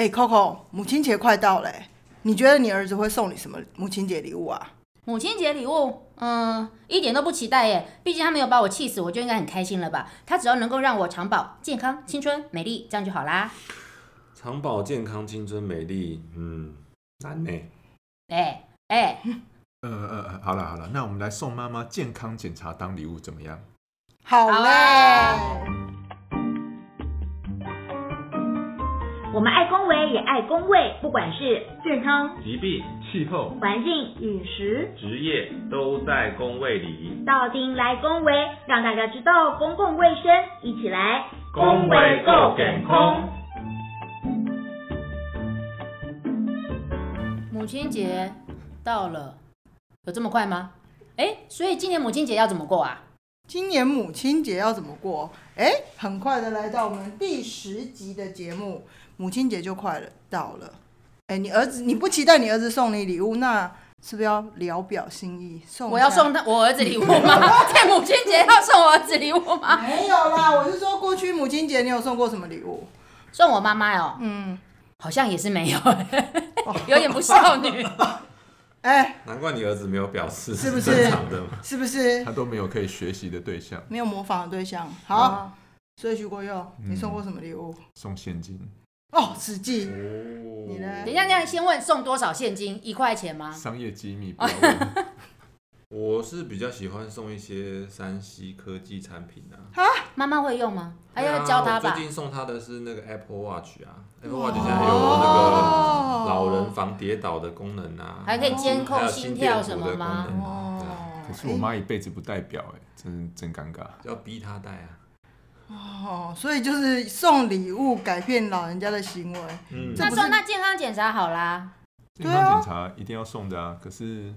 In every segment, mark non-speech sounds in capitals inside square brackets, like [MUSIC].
哎，Coco，母亲节快到嘞欸，你觉得你儿子会送你什么母亲节礼物啊？母亲节礼物，嗯，一点都不期待耶。毕竟他没有把我气死，我就应该很开心了吧？他只要能够让我长保、健康、青春、美丽，这样就好啦。长保健康、青春美丽，嗯，难呢。哎哎，呃 [LAUGHS] 呃，呃好了好了，那我们来送妈妈健康检查当礼物怎么样？好好嘞欸，我们爱恭维也爱恭卫，不管是健康、疾病、气候，环境、饮食，职业都在工位里。到丁来恭维，让大家知道公共卫生，一起来恭维够健康。母亲节到了，有这么快吗？哎，所以今年母亲节要怎么过啊？今年母亲节要怎么过？哎，很快的来到我们第十集的节目，母亲节就快了到了。哎，你儿子你不期待你儿子送你礼物，那是不是要聊表心意？送我要送他我儿子礼物吗？[LAUGHS] 在母亲节要送我儿子礼物吗？没有啦，我是说过去母亲节你有送过什么礼物？送我妈妈哦，嗯，好像也是没有，[LAUGHS] 有点不孝女。[LAUGHS] 哎，难怪你儿子没有表示，是不是正常的嘛？是不是他都没有可以学习的对象，没有模仿的对象？好，哦所以徐国佑，你嗯送过什么礼物？送现金，哦，实际，哦你呢等一下，那样先问送多少现金？一块钱吗？商业机密不要问。[LAUGHS] 我是比较喜欢送一些山西科技产品啊。妈妈会用吗？还要教她吧我最。近送她的是那个 Apple Watch 啊，Apple Watch 现在有那个哦老人防跌倒的功能啊，还可以监控心跳什么吗可是我妈一辈子不戴表，哎，真真尴尬。要逼她戴啊。哦，所以就是送礼物改变老人家的行为。嗯那这不是送他健康检查好啦。健对啊康检查一定要送的啊，可是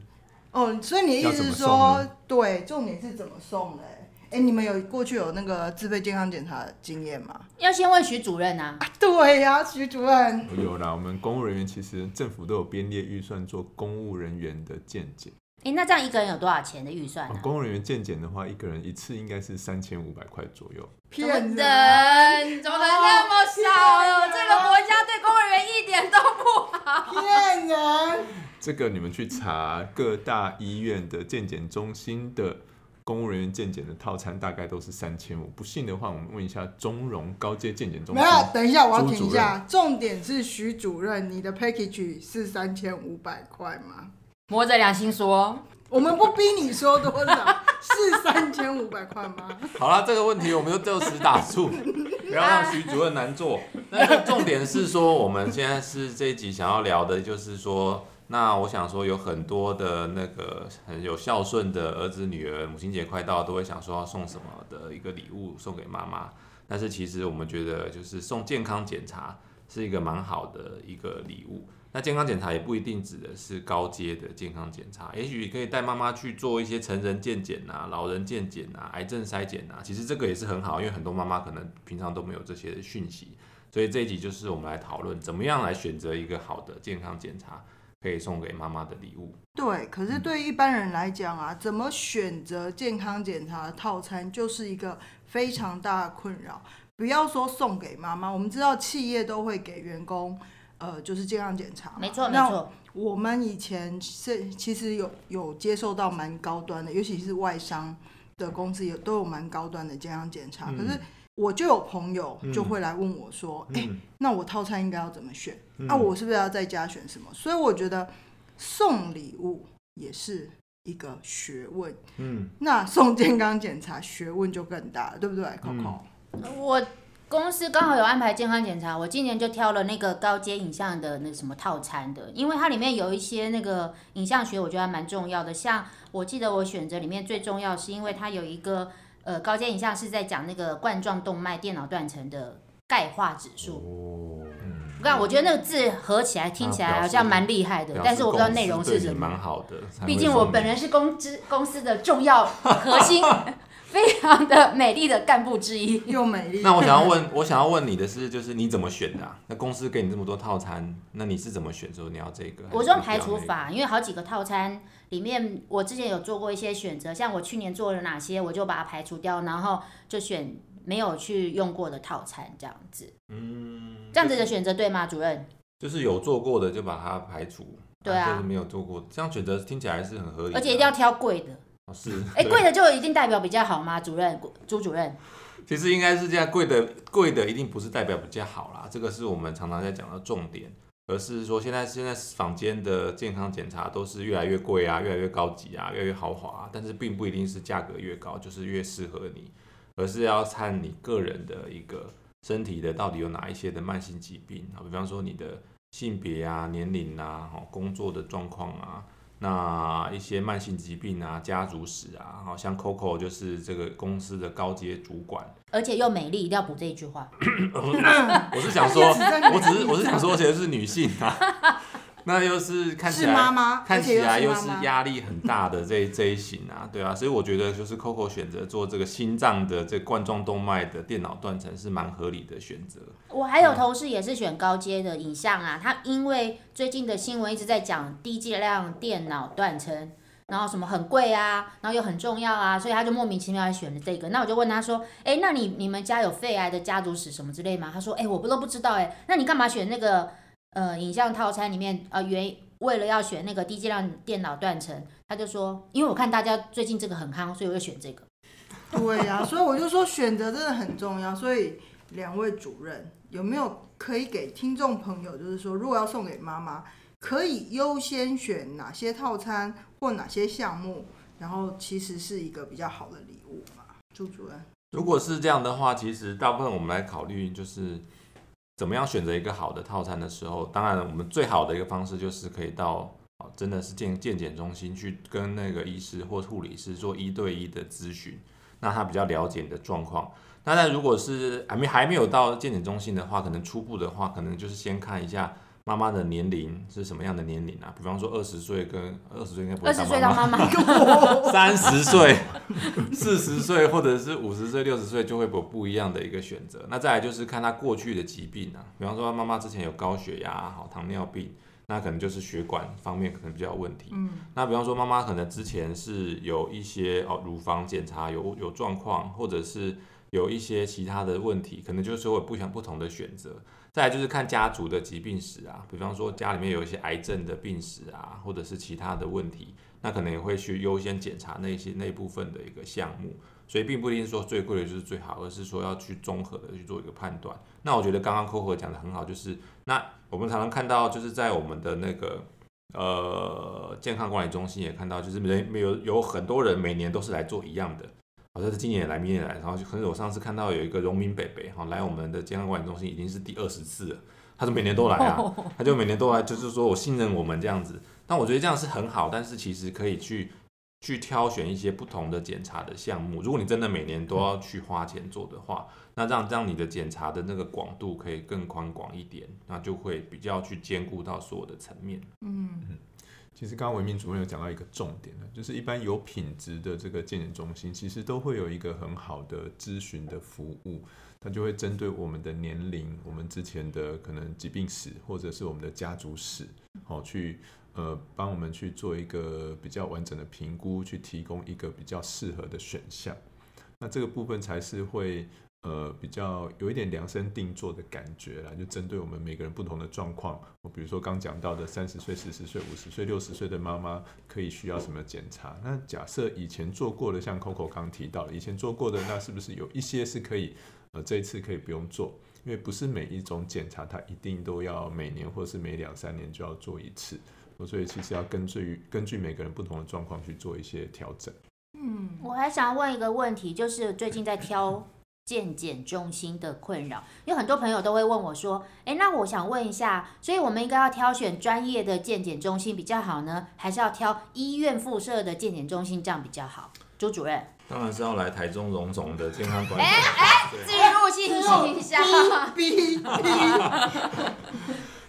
哦，所以你的意思是说，对，重点是怎么送嘞？哎，你们有过去有那个自费健康检查的经验吗？要先问徐主任啊。对呀、徐主任。有啦，我们公务人员其实政府都有编列预算做公务人员的健检。哎，那这样一个人有多少钱的预算呢？哦公务人员健检的话，一个人一次应该是三千五百块左右。骗人！怎么能那么少？这个国家对公务人员一点都不好。[LAUGHS] 骗人！[LAUGHS] 这个你们去查各大医院的健检中心的公务人员健检的套餐，大概都是三千五。不信的话，我们问一下中荣高阶健检中心。没有，等一下，我要停一下。重点是徐主任，你的 package 是三千五百块吗？摸着良心说，我们不逼你说多少，[LAUGHS] 是三千五百块吗？好了，这个问题我们就就此打住，[LAUGHS] 不要让徐主任难做。那个重点是说，我们现在是这一集想要聊的，就是说，那我想说，有很多的那个很有孝顺的儿子女儿，母亲节快到，都会想说要送什么的一个礼物送给妈妈。但是其实我们觉得，就是送健康检查是一个蛮好的一个礼物。那健康检查也不一定指的是高阶的健康检查，也许可以带妈妈去做一些成人健检啊、老人健检啊、癌症筛检啊。其实这个也是很好，因为很多妈妈可能平常都没有这些讯息，所以这一集就是我们来讨论怎么样来选择一个好的健康检查，可以送给妈妈的礼物。对，可是对于一般人来讲啊，怎么选择健康检查的套餐，就是一个非常大的困扰。不要说送给妈妈，我们知道企业都会给员工，呃，就是健康检查嘛。没错没那错。我们以前是其实有有接受到蛮高端的，尤其是外商的公司有都有蛮高端的健康检查。嗯可是我就有朋友嗯就会来问我说：“哎、嗯那我套餐应该要怎么选？嗯啊，我是不是要在家选什么？”所以我觉得送礼物也是一个学问。嗯，那送健康检查学问就更大了，对不对，Coco？、我公司刚好有安排健康检查，我今年就挑了那个高阶影像的那什么套餐的，因为它里面有一些那个影像学，我觉得还蛮重要的。像我记得我选择里面最重要，是因为它有一个呃高阶影像是在讲那个冠状动脉电脑断层的钙化指数。哦，我看我觉得那个字合起来听起来好像蛮厉害的，但是我不知道内容是什么。蛮好的，毕竟我本人是公司公司的重要核心，[LAUGHS] 非常的美丽的干部之一。又美丽。那我想要问，我想要问你的是，就是你怎么选的、啊？那公司给你这么多套餐，那你是怎么选？说你要这个？我是用排除法，因为好几个套餐里面，我之前有做过一些选择，像我去年做了哪些，我就把它排除掉，然后就选没有去用过的套餐这样子。嗯，这样子的选择对吗，主任？就是有做过的就把它排除，对啊就是没有做过，这样选择听起来是很合理的，而且一定要挑贵的。哦是，哎，对贵的就一定代表比较好吗？主任，朱主任？其实应该是这样，贵的贵的一定不是代表比较好啦，这个是我们常常在讲的重点，而是说现在现在坊间的健康检查都是越来越贵啊，越来越高级啊，越来越豪华、啊，但是并不一定是价格越高就是越适合你，而是要看你个人的一个身体的到底有哪一些的慢性疾病啊，比方说你的性别啊、年龄啊、哦工作的状况啊。那一些慢性疾病啊、家族史啊，好像 Coco 就是这个公司的高阶主管，而且又美丽，一定要补这一句话。[COUGHS] 我是想说，我只是我是想说，而且是女性啊，那又是看起是妈来妈，看起来又是压力很大的这一这一型啊，对啊，所以我觉得就是 Coco 选择做这个心脏的这冠状动脉的电脑断层是蛮合理的选择。我还有同事也是选高阶的影像啊，他因为最近的新闻一直在讲低剂量电脑断层，然后什么很贵啊，然后又很重要啊，所以他就莫名其妙地选了这个。那我就问他说，哎，那你你们家有肺癌的家族史什么之类吗？他说，哎，我不都不知道哎，那你干嘛选那个呃影像套餐里面呃原为了要选那个低剂量电脑断层？他就说，因为我看大家最近这个很夯，所以我就选这个。[LAUGHS] 对呀、所以我就说选择真的很重要。所以两位主任有没有可以给听众朋友，就是说如果要送给妈妈，可以优先选哪些套餐或哪些项目，然后其实是一个比较好的礼物嘛？朱主任，如果是这样的话，其实大部分我们来考虑就是怎么样选择一个好的套餐的时候，当然我们最好的一个方式就是可以到哦真的是健健检中心去跟那个医师或护理师做一对一的咨询，那他比较了解你的状况。那但如果是还没还没有到健检中心的话，可能初步的话，可能就是先看一下妈妈的年龄是什么样的年龄啊？比方说二十岁跟二十岁应该不会二十当妈妈岁当妈妈，[LAUGHS] 三十岁、[LAUGHS] 四十岁或者是五十岁、六十岁就会有不一样的一个选择。那再来就是看他过去的疾病啊，比方说他妈妈之前有高血压、好糖尿病，那可能就是血管方面可能比较有问题。嗯，那比方说妈妈可能之前是有一些哦乳房检查有有状况，或者是有一些其他的问题，可能就是会不相不同的选择。再来就是看家族的疾病史啊，比方说家里面有一些癌症的病史啊，或者是其他的问题，那可能也会去优先检查那些那部分的一个项目。所以并不一定说最贵的就是最好，而是说要去综合的去做一个判断。那我觉得刚刚 Coco 讲的很好，就是那我们常常看到就是在我们的那个呃健康管理中心也看到，就是人没有有很多人每年都是来做一样的。好像是今年也来，明年也来，然后就可能我上次看到有一个荣民北北哈来我们的健康管理中心已经是第二十次了，他是每年都来啊，他就每年都来，就是说我信任我们这样子。但我觉得这样是很好，但是其实可以去去挑选一些不同的检查的项目。如果你真的每年都要去花钱做的话，那这样让你的检查的那个广度可以更宽广一点，那就会比较去兼顾到所有的层面。嗯，其实刚刚维民主任有讲到一个重点呢，就是一般有品质的这个健检中心，其实都会有一个很好的咨询的服务，它就会针对我们的年龄、我们之前的可能疾病史，或者是我们的家族史，好、去呃帮我们去做一个比较完整的评估，去提供一个比较适合的选项。那这个部分才是会呃比较有一点量身定做的感觉啦，就针对我们每个人不同的状况，我比如说刚讲到的三十岁、四十岁、五十岁、六十岁的妈妈可以需要什么检查？那假设以前做过的，像 Coco 刚提到的，以前做过的，那是不是有一些是可以呃这一次可以不用做？因为不是每一种检查它一定都要每年或是每两三年就要做一次，所以其实要根据根据每个人不同的状况去做一些调整。嗯，我还想问一个问题，就是最近在挑健检中心的困扰，有很多朋友都会问我说：“诶，那我想问一下，所以我们应该要挑选专业的健检中心比较好呢，还是要挑医院附设的健检中心这样比较好？”朱主任，当然是要来台中荣总的健康管理。哎哎自入信息一下。[LAUGHS]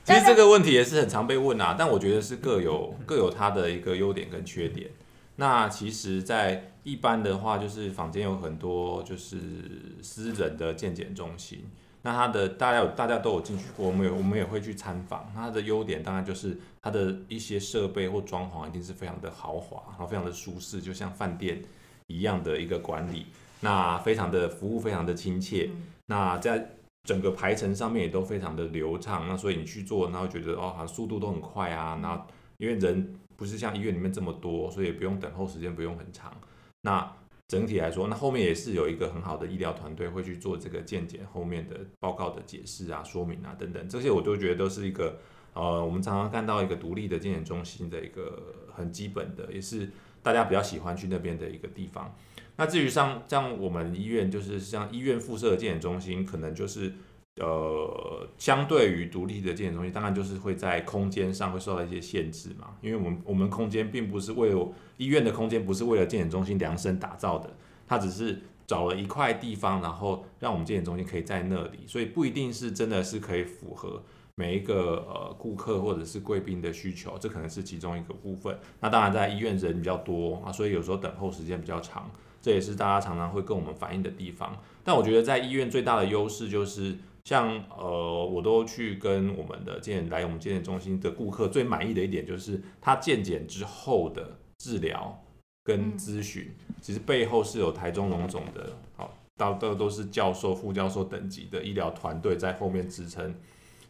其实这个问题也是很常被问啊，但我觉得是各有各有它的一个优点跟缺点。那其实，在一般的话，就是坊间有很多就是私人的健检中心，那它的大家有大家都有进去过，我们有我们也会去参访。它的优点当然就是它的一些设备或装潢一定是非常的豪华，然后非常的舒适，就像饭店一样的一个管理，那非常的服务非常的亲切。那在整个排程上面也都非常的流畅，那所以你去做，然后觉得哦，好像速度都很快啊，那因为人不是像医院里面这么多，所以也不用等候时间不用很长。那整体来说，那后面也是有一个很好的医疗团队会去做这个健检后面的报告的解释啊、说明啊等等，这些我都觉得都是一个呃，我们常常看到一个独立的健检中心的一个很基本的，也是大家比较喜欢去那边的一个地方。那至于像像我们医院，就是像医院附设的健检中心，可能就是呃，相对于独立的健检中心，当然就是会在空间上会受到一些限制嘛，因为我们我们空间并不是为了医院的空间，不是为了健检中心量身打造的，它只是找了一块地方，然后让我们健检中心可以在那里，所以不一定是真的是可以符合每一个呃顾客或者是贵宾的需求，这可能是其中一个部分。那当然在医院人比较多啊，所以有时候等候时间比较长。这也是大家常常会跟我们反映的地方，但我觉得在医院最大的优势就是，像呃，我都去跟我们的健来我们健检中心的顾客最满意的一点就是，他健检之后的治疗跟咨询，其实背后是有台中龙总的，好，到都都是教授、副教授等级的医疗团队在后面支撑，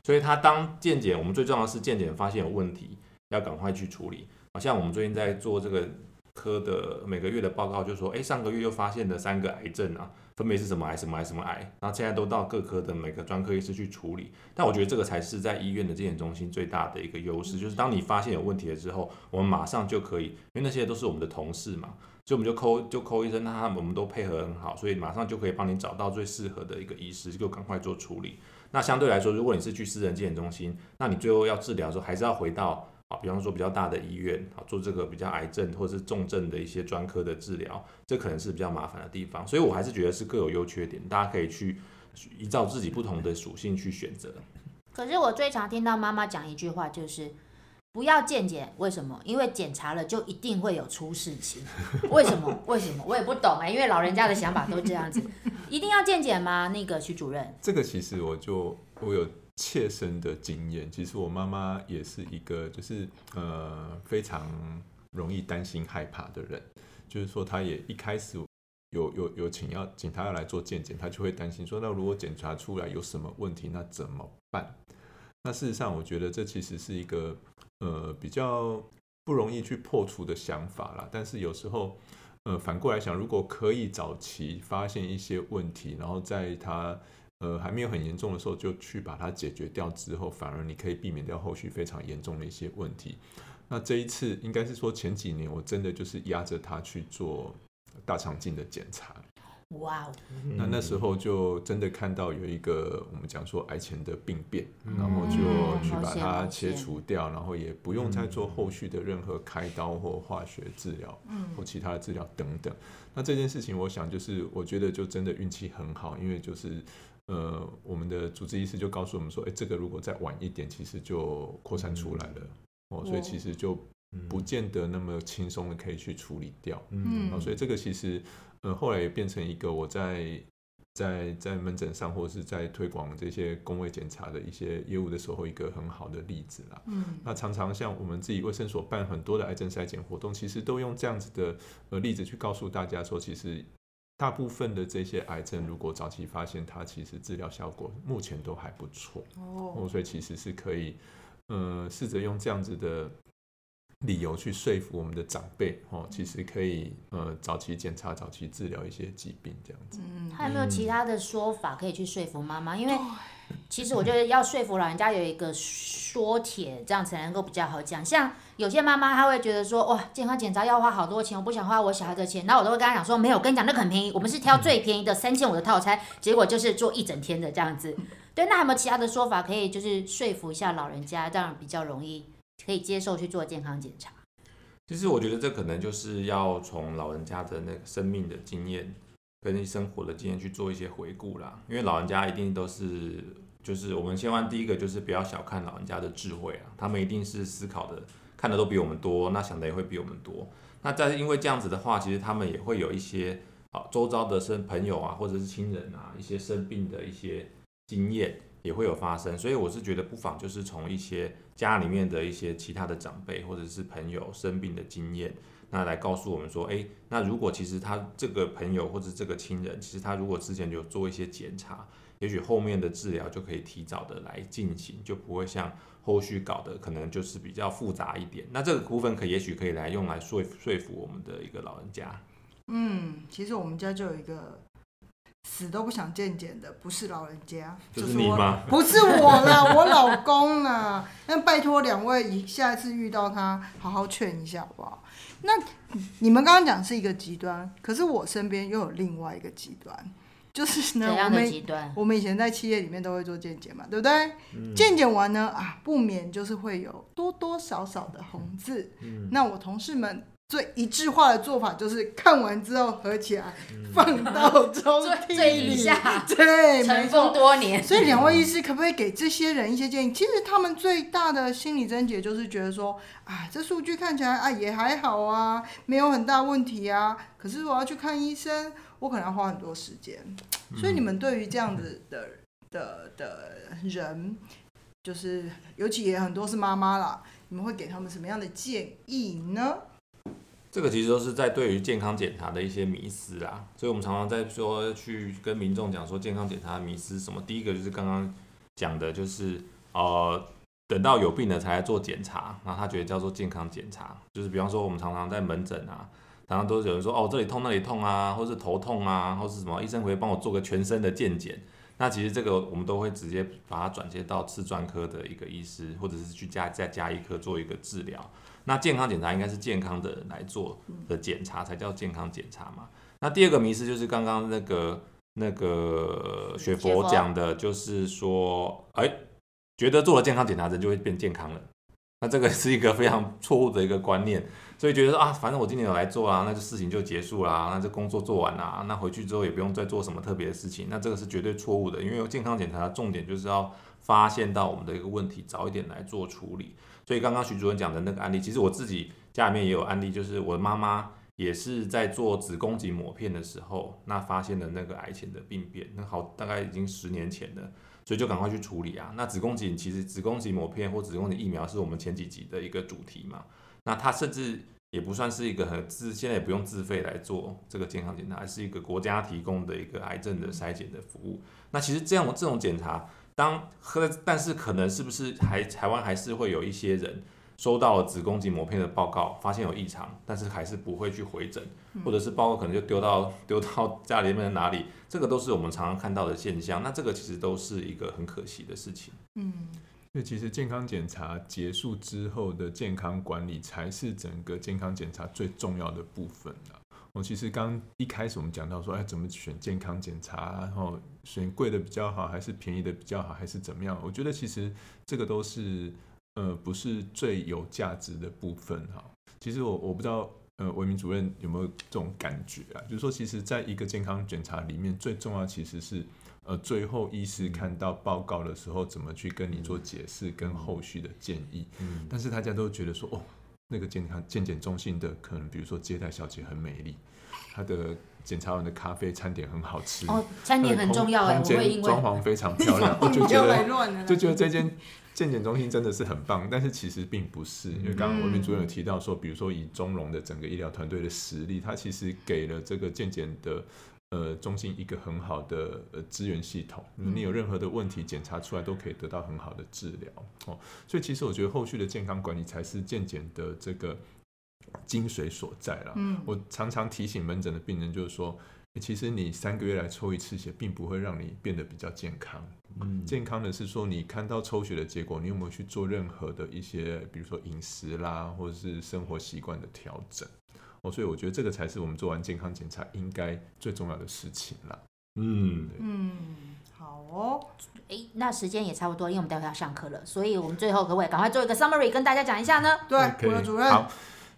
所以他当健检，我们最重要的是健检发现有问题，要赶快去处理，好像我们最近在做这个。科的每个月的报告就说，哎，上个月又发现了三个癌症啊，分别是什么癌、什么癌、什么癌，然后现在都到各科的每个专科医师去处理。但我觉得这个才是在医院的健检中心最大的一个优势，就是当你发现有问题了之后，我们马上就可以，因为那些都是我们的同事嘛，所以我们就扣就扣医生，那他们我们都配合很好，所以马上就可以帮你找到最适合的一个医师，就赶快做处理。那相对来说，如果你是去私人健检中心，那你最后要治疗的时候，还是要回到。啊，比方说比较大的医院啊，做这个比较癌症或者是重症的一些专科的治疗，这可能是比较麻烦的地方。所以我还是觉得是各有优缺点，大家可以去依照自己不同的属性去选择。可是我最常听到妈妈讲一句话，就是不要健检，为什么？因为检查了就一定会有出事情。[LAUGHS] 为什么？为什么？我也不懂哎，因为老人家的想法都这样子，一定要健检吗？那个徐主任，这个其实我就我有。切身的经验，其实我妈妈也是一个，就是呃非常容易担心害怕的人。就是说，她也一开始有有有请要请她要来做健检，她就会担心说，那如果检查出来有什么问题，那怎么办？那事实上，我觉得这其实是一个呃比较不容易去破除的想法啦。但是有时候，呃反过来想，如果可以早期发现一些问题，然后在她。呃，还没有很严重的时候就去把它解决掉之后，反而你可以避免掉后续非常严重的一些问题。那这一次应该是说前几年我真的就是压着他去做大肠镜的检查。哇哦！那那时候就真的看到有一个我们讲说癌前的病变，然后就去把它切除掉，然后也不用再做后续的任何开刀或化学治疗，或其他的治疗等等。那这件事情，我想就是我觉得就真的运气很好，因为就是。呃，我们的主治医师就告诉我们说，哎，这个如果再晚一点，其实就扩散出来了哦，所以其实就不见得那么轻松的可以去处理掉。嗯，所以这个其实，呃，后来也变成一个我在在在门诊上或者是在推广这些工位检查的一些业务的时候，一个很好的例子啦。嗯，那常常像我们自己卫生所办很多的癌症筛检活动，其实都用这样子的呃例子去告诉大家说，其实。大部分的这些癌症，如果早期发现，它其实治疗效果目前都还不错。哦，所以其实是可以，呃，试着用这样子的理由去说服我们的长辈哦，其实可以呃早期检查、早期治疗一些疾病这样子。嗯，还有没有其他的说法可以去说服妈妈？因为其实我觉得要说服老人家有一个说帖，这样才能够比较好讲。像有些妈妈她会觉得说，哇，健康检查要花好多钱，我不想花我小孩的钱。然后我都会跟她讲说，没有，我跟你讲，那很便宜，我们是挑最便宜的三千五的套餐，结果就是做一整天的这样子。对，那有没有其他的说法可以就是说服一下老人家，这样比较容易可以接受去做健康检查？其实我觉得这可能就是要从老人家的那个生命的经验。跟生活的经验去做一些回顾啦，因为老人家一定都是，就是我们千万第一个就是不要小看老人家的智慧啊，他们一定是思考的，看的都比我们多，那想的也会比我们多。那在因为这样子的话，其实他们也会有一些啊周遭的生朋友啊，或者是亲人啊，一些生病的一些经验也会有发生，所以我是觉得不妨就是从一些家里面的一些其他的长辈或者是朋友生病的经验。那来告诉我们说，哎，那如果其实他这个朋友或者这个亲人，其实他如果之前有做一些检查，也许后面的治疗就可以提早的来进行，就不会像后续搞的可能就是比较复杂一点。那这个部分可也许可以来用来说说服我们的一个老人家。嗯，其实我们家就有一个死都不想见见的，不是老人家，就是我你吗？不是我啦，我老公啦。那拜托两位，以下一次遇到他，好好劝一下好不好？那你们刚刚讲是一个极端，可是我身边又有另外一个极端，就是呢，怎样的我们？我们以前在企业里面都会做健检嘛，对不对？嗯健检完呢，啊，不免就是会有多多少少的红字。嗯那我同事们最一致化的做法就是看完之后合起来、嗯放到抽屉最最里底下对，没尘错封。多年，所以两位医师可不可以给这些人一些建议？其实他们最大的心理症结就是觉得说，啊，这数据看起来啊也还好啊，没有很大问题啊。可是我要去看医生，我可能要花很多时间。所以你们对于这样子的的的人，就是尤其也很多是妈妈啦，你们会给他们什么样的建议呢？这个其实都是在对于健康检查的一些迷思啦，所以我们常常在说去跟民众讲说健康检查的迷思什么。第一个就是刚刚讲的，就是呃等到有病了才来做检查，然后他觉得叫做健康检查，就是比方说我们常常在门诊啊，常常都有人说哦这里痛那里痛啊，或是头痛啊，或是什么医生可以帮我做个全身的健检。那其实这个我们都会直接把它转接到次专科的一个医师，或者是去加再加一科做一个治疗。那健康检查应该是健康的来做的检查才叫健康检查嘛。那第二个迷思就是刚刚那个那个雪佛讲的，就是说，哎、觉得做了健康检查人就会变健康了。那这个是一个非常错误的一个观念，所以觉得啊，反正我今年有来做啊，那就事情就结束啦，那这工作做完啦，那回去之后也不用再做什么特别的事情，那这个是绝对错误的，因为健康检查的重点就是要发现到我们的一个问题，早一点来做处理。所以刚刚徐主任讲的那个案例，其实我自己家里面也有案例，就是我的妈妈也是在做子宫颈抹片的时候，那发现了那个癌前的病变，那好大概已经十年前了，所以就赶快去处理啊。那子宫颈其实子宫颈抹片或子宫颈疫苗是我们前几集的一个主题嘛，那它甚至也不算是一个很自，现在也不用自费来做这个健康检查，而是一个国家提供的一个癌症的筛检的服务。那其实这样这种检查，当和但是可能是不是还台湾还是会有一些人收到了子宫颈膜片的报告，发现有异常，但是还是不会去回诊，或者是报告可能就丢到丢到家里面的哪里，这个都是我们常常看到的现象。那这个其实都是一个很可惜的事情。嗯，所以其实健康检查结束之后的健康管理才是整个健康检查最重要的部分啊。我其实刚一开始我们讲到说，哎，怎么选健康检查，然后选贵的比较好，还是便宜的比较好，还是怎么样？我觉得其实这个都是呃不是最有价值的部分哈。其实我我不知道呃文明主任有没有这种感觉啊？就是说，其实在一个健康检查里面，最重要其实是呃最后医师看到报告的时候，怎么去跟你做解释跟后续的建议。嗯，但是大家都觉得说，哦，那个健康健检中心的可能，比如说接待小姐很美丽，她的检查完的咖啡餐点很好吃，哦，餐点很重要哎，空间我会因为装潢非常漂亮，[LAUGHS] 我就觉得，就觉得这间健检中心真的是很棒，但是其实并不是，因为刚刚文明主任有提到说，比如说以中融的整个医疗团队的实力，它其实给了这个健检的。呃，中心一个很好的呃资源系统，你有任何的问题检查出来都可以得到很好的治疗哦。所以其实我觉得后续的健康管理才是健检的这个精髓所在啦。嗯，我常常提醒门诊的病人，就是说，欸其实你三个月来抽一次血，并不会让你变得比较健康。嗯健康的是说，你看到抽血的结果，你有没有去做任何的一些，比如说饮食啦，或者是生活习惯的调整？哦，所以我觉得这个才是我们做完健康检查应该最重要的事情啦。嗯，嗯，好哦，哎，那时间也差不多，因为我们待会要上课了，所以我们最后可不可以赶快做一个 summary 跟大家讲一下呢？对我的主任，好，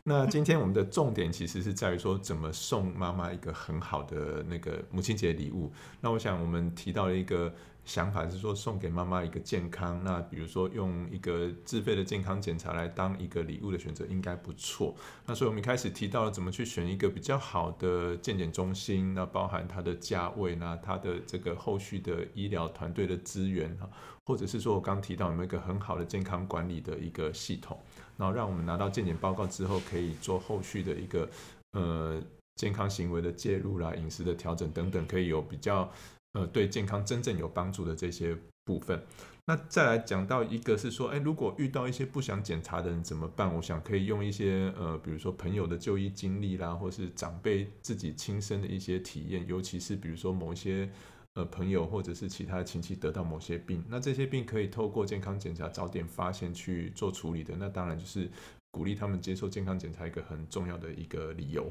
那今天我们的重点其实是在于说，怎么送妈妈一个很好的那个母亲节礼物。那我想我们提到了一个想法是说，送给妈妈一个健康。那比如说用一个自费的健康检查来当一个礼物的选择，应该不错。那所以我们一开始提到了怎么去选一个比较好的健检中心，那包含它的价位，那它的这个后续的医疗团队的资源哈，或者是说我刚提到有没有一个很好的健康管理的一个系统。然后让我们拿到健检报告之后，可以做后续的一个呃健康行为的介入啦、饮食的调整等等，可以有比较呃对健康真正有帮助的这些部分。那再来讲到一个是说，哎，如果遇到一些不想检查的人怎么办？我想可以用一些呃，比如说朋友的就医经历啦，或是长辈自己亲身的一些体验，尤其是比如说某一些呃朋友或者是其他亲戚得到某些病，那这些病可以透过健康检查早点发现去做处理的，那当然就是鼓励他们接受健康检查一个很重要的一个理由。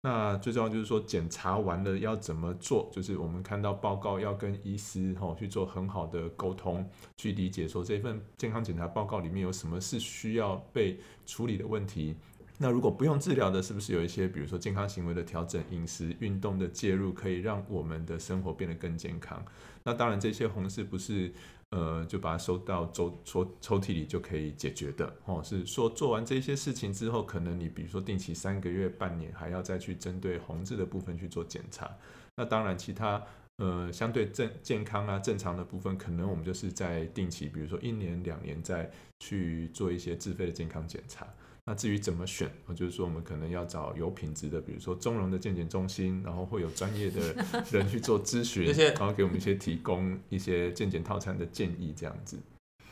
那最重要就是说，检查完了要怎么做？就是我们看到报告要跟医师哈去做很好的沟通，去理解说这份健康检查报告里面有什么是需要被处理的问题。那如果不用治疗的，是不是有一些比如说健康行为的调整、饮食、运动的介入，可以让我们的生活变得更健康？那当然，这些红是不是？呃，就把它收到抽抽抽屉里就可以解决的哦。是说做完这些事情之后，可能你比如说定期三个月、半年，还要再去针对红字的部分去做检查。那当然，其他呃相对正健康啊正常的部分，可能我们就是在定期，比如说一年、两年再去做一些自费的健康检查。那至于怎么选，就是说我们可能要找有品质的，比如说中融的健检中心，然后会有专业的 [LAUGHS] 人去做咨询，然后给我们一些提供一些健检套餐的建议，这样子。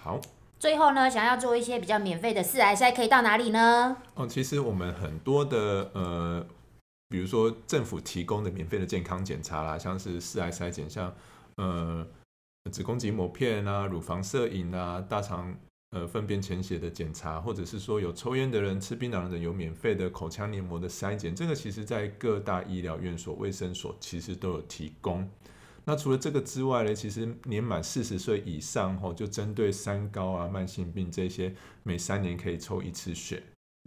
好，最后呢，想要做一些比较免费的四癌筛，可以到哪里呢？哦，其实我们很多的呃，比如说政府提供的免费的健康检查啦，像是四癌筛检，像呃子宫颈膜片啊、乳房摄影啊、大肠。呃，粪便潜血的检查，或者是说有抽烟的人、吃槟榔的人有免费的口腔黏膜的筛检，这个其实在各大医疗院所、卫生所其实都有提供。那除了这个之外呢，其实年满四十岁以上吼，就针对三高啊、慢性病这些，每三年可以抽一次血。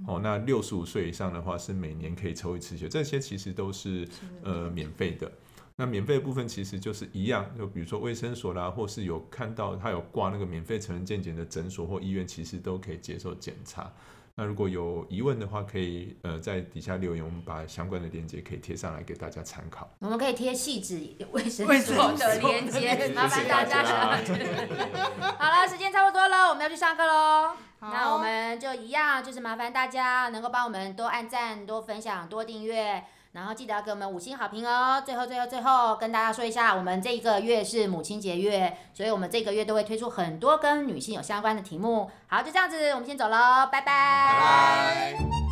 哦，那六十五岁以上的话，是每年可以抽一次血，这些其实都是呃免费的。那免费的部分其实就是一样，就比如说卫生所啦，或是有看到他有挂那个免费成人健检的诊所或医院，其实都可以接受检查。那如果有疑问的话，可以呃在底下留言，我们把相关的链接可以贴上来给大家参考。我们可以贴细致卫生所的链接，麻烦大家。好了，时间差不多了，我们要去上课喽。那我们就一样，就是麻烦大家能够帮我们多按赞、多分享、多订阅。然后记得要给我们五星好评哦！最后最后最后跟大家说一下，我们这一个月是母亲节月，所以我们这个月都会推出很多跟女性有相关的题目。好，就这样子，我们先走喽，拜拜。